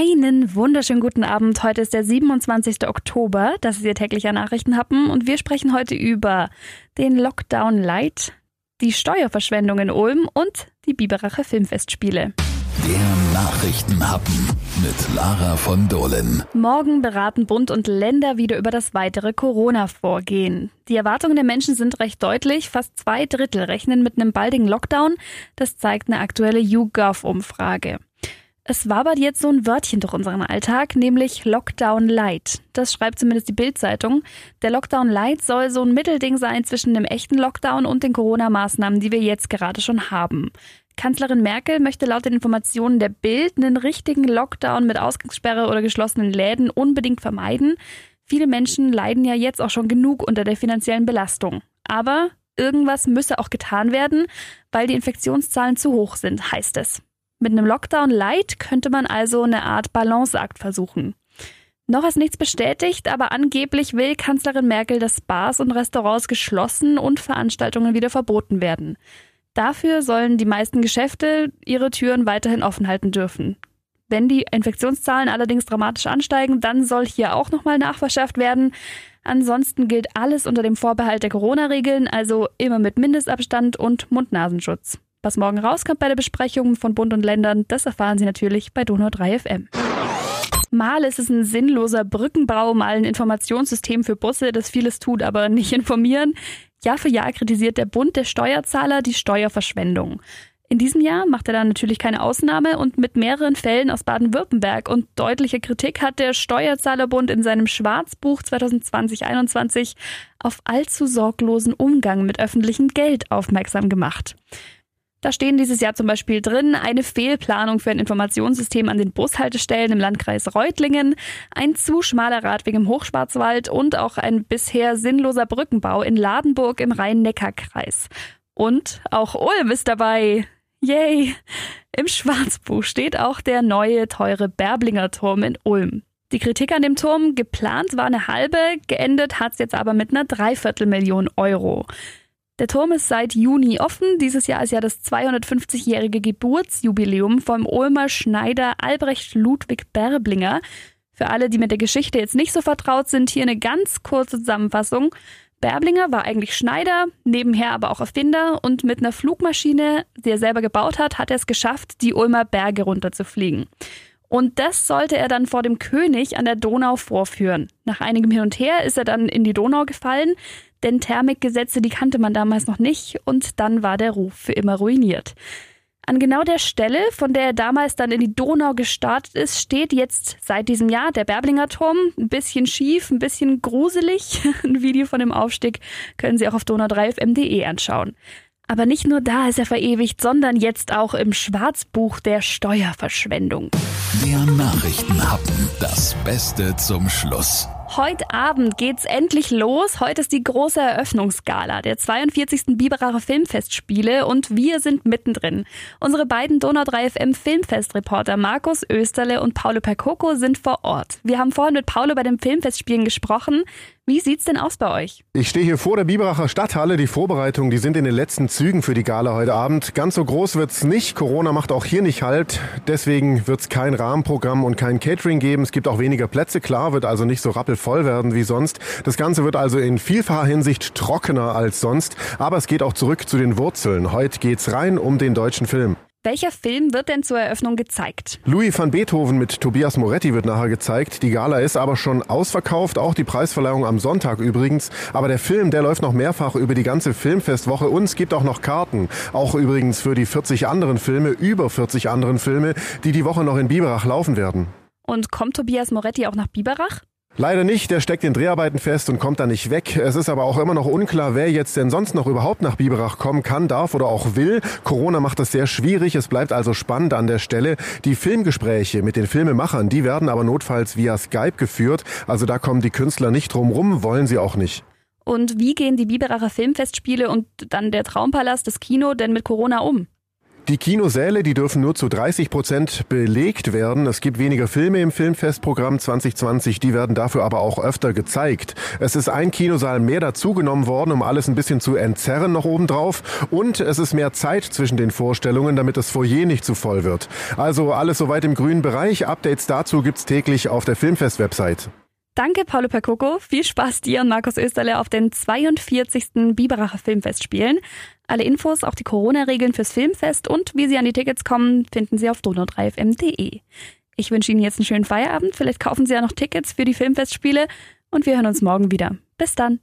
Einen wunderschönen guten Abend. Heute ist der 27. Oktober. Das ist Ihr täglicher Nachrichtenhappen und wir sprechen heute über den Lockdown Light, die Steuerverschwendung in Ulm und die Biberacher Filmfestspiele. Der Nachrichtenhappen mit Lara von Dohlen. Morgen beraten Bund und Länder wieder über das weitere Corona-Vorgehen. Die Erwartungen der Menschen sind recht deutlich. Fast zwei Drittel rechnen mit einem baldigen Lockdown. Das zeigt eine aktuelle YouGov-Umfrage. Es wabert jetzt so ein Wörtchen durch unseren Alltag, nämlich Lockdown Light. Das schreibt zumindest die Bild-Zeitung. Der Lockdown Light soll so ein Mittelding sein zwischen dem echten Lockdown und den Corona-Maßnahmen, die wir jetzt gerade schon haben. Kanzlerin Merkel möchte laut den Informationen der Bild einen richtigen Lockdown mit Ausgangssperre oder geschlossenen Läden unbedingt vermeiden. Viele Menschen leiden ja jetzt auch schon genug unter der finanziellen Belastung. Aber irgendwas müsse auch getan werden, weil die Infektionszahlen zu hoch sind, heißt es. Mit einem Lockdown Light könnte man also eine Art Balanceakt versuchen. Noch ist nichts bestätigt, aber angeblich will Kanzlerin Merkel, dass Bars und Restaurants geschlossen und Veranstaltungen wieder verboten werden. Dafür sollen die meisten Geschäfte ihre Türen weiterhin offen halten dürfen. Wenn die Infektionszahlen allerdings dramatisch ansteigen, dann soll hier auch nochmal nachverschärft werden. Ansonsten gilt alles unter dem Vorbehalt der Corona-Regeln, also immer mit Mindestabstand und Mund-Nasenschutz. Was morgen rauskommt bei der Besprechung von Bund und Ländern, das erfahren Sie natürlich bei Donau 3 FM. Mal ist es ein sinnloser Brückenbau, mal ein Informationssystem für Busse, das vieles tut, aber nicht informieren. Jahr für Jahr kritisiert der Bund der Steuerzahler die Steuerverschwendung. In diesem Jahr macht er dann natürlich keine Ausnahme und mit mehreren Fällen aus Baden-Württemberg und deutlicher Kritik hat der Steuerzahlerbund in seinem Schwarzbuch 2020-21 auf allzu sorglosen Umgang mit öffentlichem Geld aufmerksam gemacht. Da stehen dieses Jahr zum Beispiel drin eine Fehlplanung für ein Informationssystem an den Bushaltestellen im Landkreis Reutlingen, ein zu schmaler Radweg im Hochschwarzwald und auch ein bisher sinnloser Brückenbau in Ladenburg im Rhein-Neckar-Kreis. Und auch Ulm ist dabei. Yay! Im Schwarzbuch steht auch der neue, teure Berblinger Turm in Ulm. Die Kritik an dem Turm, geplant war eine halbe, geendet hat's jetzt aber mit einer Dreiviertelmillion Euro. Der Turm ist seit Juni offen. Dieses Jahr ist ja das 250-jährige Geburtsjubiläum vom Ulmer Schneider Albrecht Ludwig Berblinger. Für alle, die mit der Geschichte jetzt nicht so vertraut sind, hier eine ganz kurze Zusammenfassung. Berblinger war eigentlich Schneider, nebenher aber auch Erfinder und mit einer Flugmaschine, die er selber gebaut hat, hat er es geschafft, die Ulmer Berge runterzufliegen. Und das sollte er dann vor dem König an der Donau vorführen. Nach einigem Hin und Her ist er dann in die Donau gefallen denn Thermikgesetze, die kannte man damals noch nicht und dann war der Ruf für immer ruiniert. An genau der Stelle, von der er damals dann in die Donau gestartet ist, steht jetzt seit diesem Jahr der Berblinger Turm. Ein bisschen schief, ein bisschen gruselig. Ein Video von dem Aufstieg können Sie auch auf donau3fm.de anschauen. Aber nicht nur da ist er verewigt, sondern jetzt auch im Schwarzbuch der Steuerverschwendung. Der Nachrichtenhappen. Das Beste zum Schluss. Heute Abend geht's endlich los. Heute ist die große Eröffnungsgala der 42. Biberacher Filmfestspiele und wir sind mittendrin. Unsere beiden Donau 3 FM Filmfestreporter Markus Österle und Paulo Percoco sind vor Ort. Wir haben vorhin mit Paulo bei den Filmfestspielen gesprochen. Wie sieht's denn aus bei euch? Ich stehe hier vor der Biberacher Stadthalle. Die Vorbereitungen, die sind in den letzten Zügen für die Gala heute Abend. Ganz so groß wird's nicht. Corona macht auch hier nicht halt. Deswegen wird's kein Rahmenprogramm und kein Catering geben. Es gibt auch weniger Plätze. Klar, wird also nicht so rappelvoll werden wie sonst. Das Ganze wird also in vielfacher Hinsicht trockener als sonst. Aber es geht auch zurück zu den Wurzeln. Heute geht's rein um den deutschen Film. Welcher Film wird denn zur Eröffnung gezeigt? Louis van Beethoven mit Tobias Moretti wird nachher gezeigt. Die Gala ist aber schon ausverkauft, auch die Preisverleihung am Sonntag übrigens. Aber der Film, der läuft noch mehrfach über die ganze Filmfestwoche und es gibt auch noch Karten. Auch übrigens für die 40 anderen Filme, über 40 anderen Filme, die die Woche noch in Biberach laufen werden. Und kommt Tobias Moretti auch nach Biberach? Leider nicht, der steckt in Dreharbeiten fest und kommt da nicht weg. Es ist aber auch immer noch unklar, wer jetzt denn sonst noch überhaupt nach Biberach kommen kann, darf oder auch will. Corona macht das sehr schwierig, es bleibt also spannend an der Stelle. Die Filmgespräche mit den Filmemachern, die werden aber notfalls via Skype geführt. Also da kommen die Künstler nicht drum rum, wollen sie auch nicht. Und wie gehen die Biberacher Filmfestspiele und dann der Traumpalast, das Kino denn mit Corona um? Die Kinosäle, die dürfen nur zu 30 Prozent belegt werden. Es gibt weniger Filme im Filmfestprogramm 2020, die werden dafür aber auch öfter gezeigt. Es ist ein Kinosaal mehr dazugenommen worden, um alles ein bisschen zu entzerren noch obendrauf. Und es ist mehr Zeit zwischen den Vorstellungen, damit das Foyer nicht zu voll wird. Also alles soweit im grünen Bereich. Updates dazu gibt's täglich auf der Filmfest-Website. Danke, Paulo Percoco. Viel Spaß dir und Markus Österle auf den 42. Biberacher Filmfestspielen. Alle Infos, auch die Corona-Regeln fürs Filmfest und wie Sie an die Tickets kommen, finden Sie auf donau3fm.de. Ich wünsche Ihnen jetzt einen schönen Feierabend. Vielleicht kaufen Sie ja noch Tickets für die Filmfestspiele und wir hören uns morgen wieder. Bis dann.